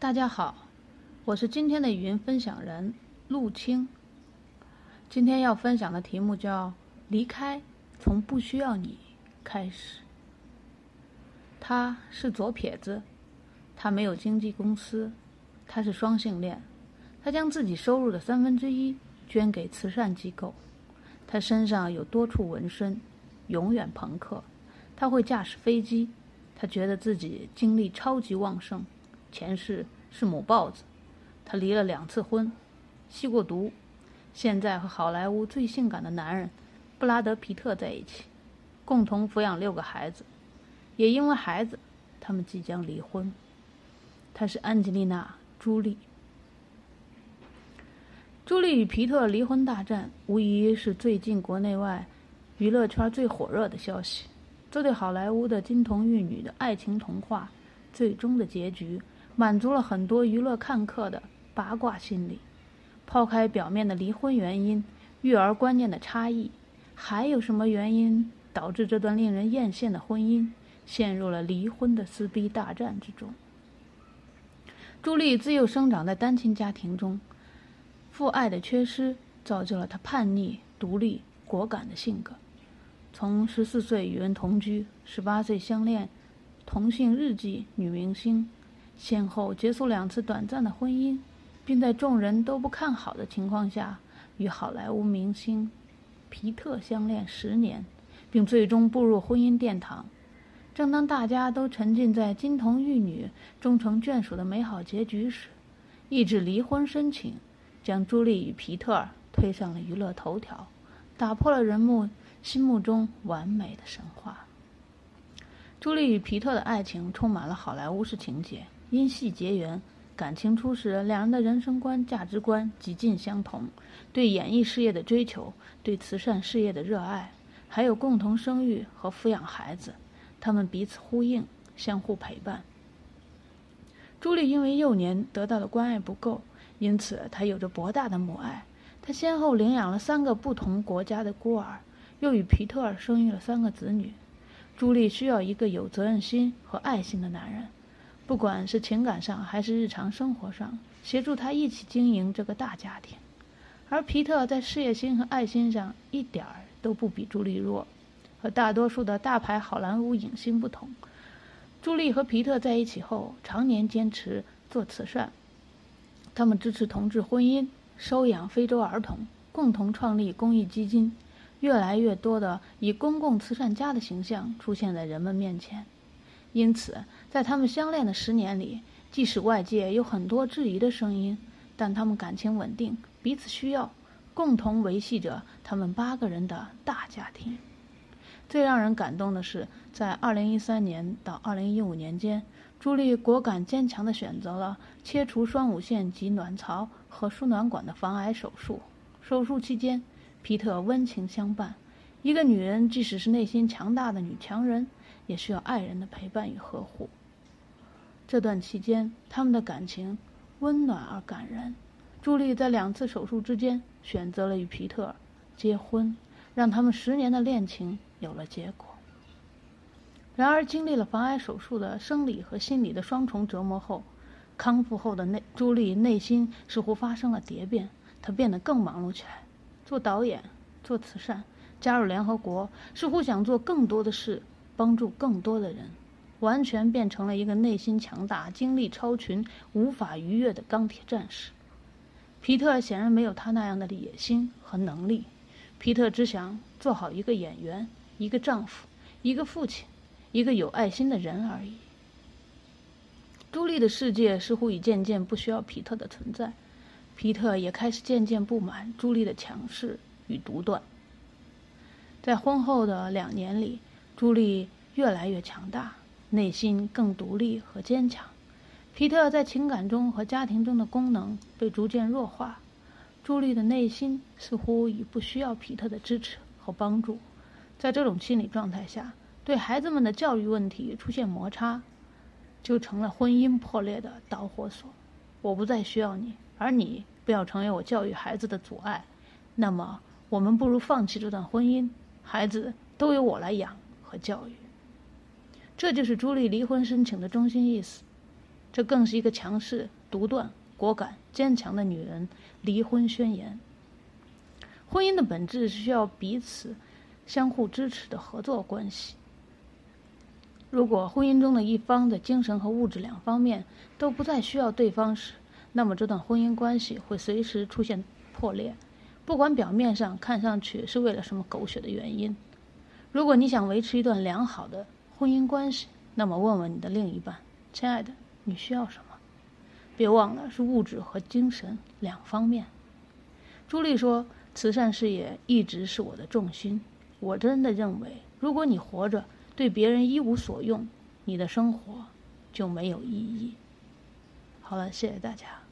大家好，我是今天的语音分享人陆青。今天要分享的题目叫“离开，从不需要你开始”。他是左撇子，他没有经纪公司，他是双性恋，他将自己收入的三分之一捐给慈善机构。他身上有多处纹身，永远朋克。他会驾驶飞机，他觉得自己精力超级旺盛。前世是母豹子，他离了两次婚，吸过毒，现在和好莱坞最性感的男人布拉德·皮特在一起，共同抚养六个孩子。也因为孩子，他们即将离婚。他是安吉丽娜·朱莉。朱莉与皮特离婚大战，无疑是最近国内外娱乐圈最火热的消息。这对好莱坞的金童玉女的爱情童话，最终的结局满足了很多娱乐看客的八卦心理。抛开表面的离婚原因、育儿观念的差异，还有什么原因导致这段令人艳羡的婚姻陷入了离婚的撕逼大战之中？朱莉自幼生长在单亲家庭中，父爱的缺失造就了她叛逆、独立、果敢的性格。从十四岁与人同居，十八岁相恋，同性日记女明星，先后结束两次短暂的婚姻，并在众人都不看好的情况下与好莱坞明星皮特相恋十年，并最终步入婚姻殿堂。正当大家都沉浸在金童玉女终成眷属的美好结局时，一纸离婚申请将朱莉与皮特推上了娱乐头条，打破了人们。心目中完美的神话。朱莉与皮特的爱情充满了好莱坞式情节，因戏结缘。感情初始，两人的人生观、价值观极近相同，对演艺事业的追求，对慈善事业的热爱，还有共同生育和抚养孩子，他们彼此呼应，相互陪伴。朱莉因为幼年得到的关爱不够，因此她有着博大的母爱。她先后领养了三个不同国家的孤儿。又与皮特尔生育了三个子女。朱莉需要一个有责任心和爱心的男人，不管是情感上还是日常生活上，协助他一起经营这个大家庭。而皮特在事业心和爱心上一点儿都不比朱莉弱。和大多数的大牌好莱坞影星不同，朱莉和皮特在一起后，常年坚持做慈善。他们支持同志婚姻，收养非洲儿童，共同创立公益基金。越来越多的以公共慈善家的形象出现在人们面前，因此，在他们相恋的十年里，即使外界有很多质疑的声音，但他们感情稳定，彼此需要，共同维系着他们八个人的大家庭。最让人感动的是，在2013年到2015年间，朱莉果敢坚强地选择了切除双乳腺及卵巢和输卵管的防癌手术。手术期间。皮特温情相伴，一个女人即使是内心强大的女强人，也需要爱人的陪伴与呵护。这段期间，他们的感情温暖而感人。朱莉在两次手术之间选择了与皮特结婚，让他们十年的恋情有了结果。然而，经历了防癌手术的生理和心理的双重折磨后，康复后的内朱莉内心似乎发生了蝶变，她变得更忙碌起来。做导演，做慈善，加入联合国，似乎想做更多的事，帮助更多的人，完全变成了一个内心强大、精力超群、无法逾越的钢铁战士。皮特显然没有他那样的野心和能力。皮特只想做好一个演员、一个丈夫、一个父亲、一个有爱心的人而已。朱莉的世界似乎已渐渐不需要皮特的存在。皮特也开始渐渐不满朱莉的强势与独断。在婚后的两年里，朱莉越来越强大，内心更独立和坚强。皮特在情感中和家庭中的功能被逐渐弱化，朱莉的内心似乎已不需要皮特的支持和帮助。在这种心理状态下，对孩子们的教育问题出现摩擦，就成了婚姻破裂的导火索。我不再需要你。而你不要成为我教育孩子的阻碍，那么我们不如放弃这段婚姻，孩子都由我来养和教育。这就是朱莉离婚申请的中心意思。这更是一个强势、独断、果敢、坚强的女人离婚宣言。婚姻的本质是需要彼此相互支持的合作关系。如果婚姻中的一方的精神和物质两方面都不再需要对方时，那么这段婚姻关系会随时出现破裂，不管表面上看上去是为了什么狗血的原因。如果你想维持一段良好的婚姻关系，那么问问你的另一半：“亲爱的，你需要什么？”别忘了是物质和精神两方面。朱莉说：“慈善事业一直是我的重心。我真的认为，如果你活着。”对别人一无所用，你的生活就没有意义。好了，谢谢大家。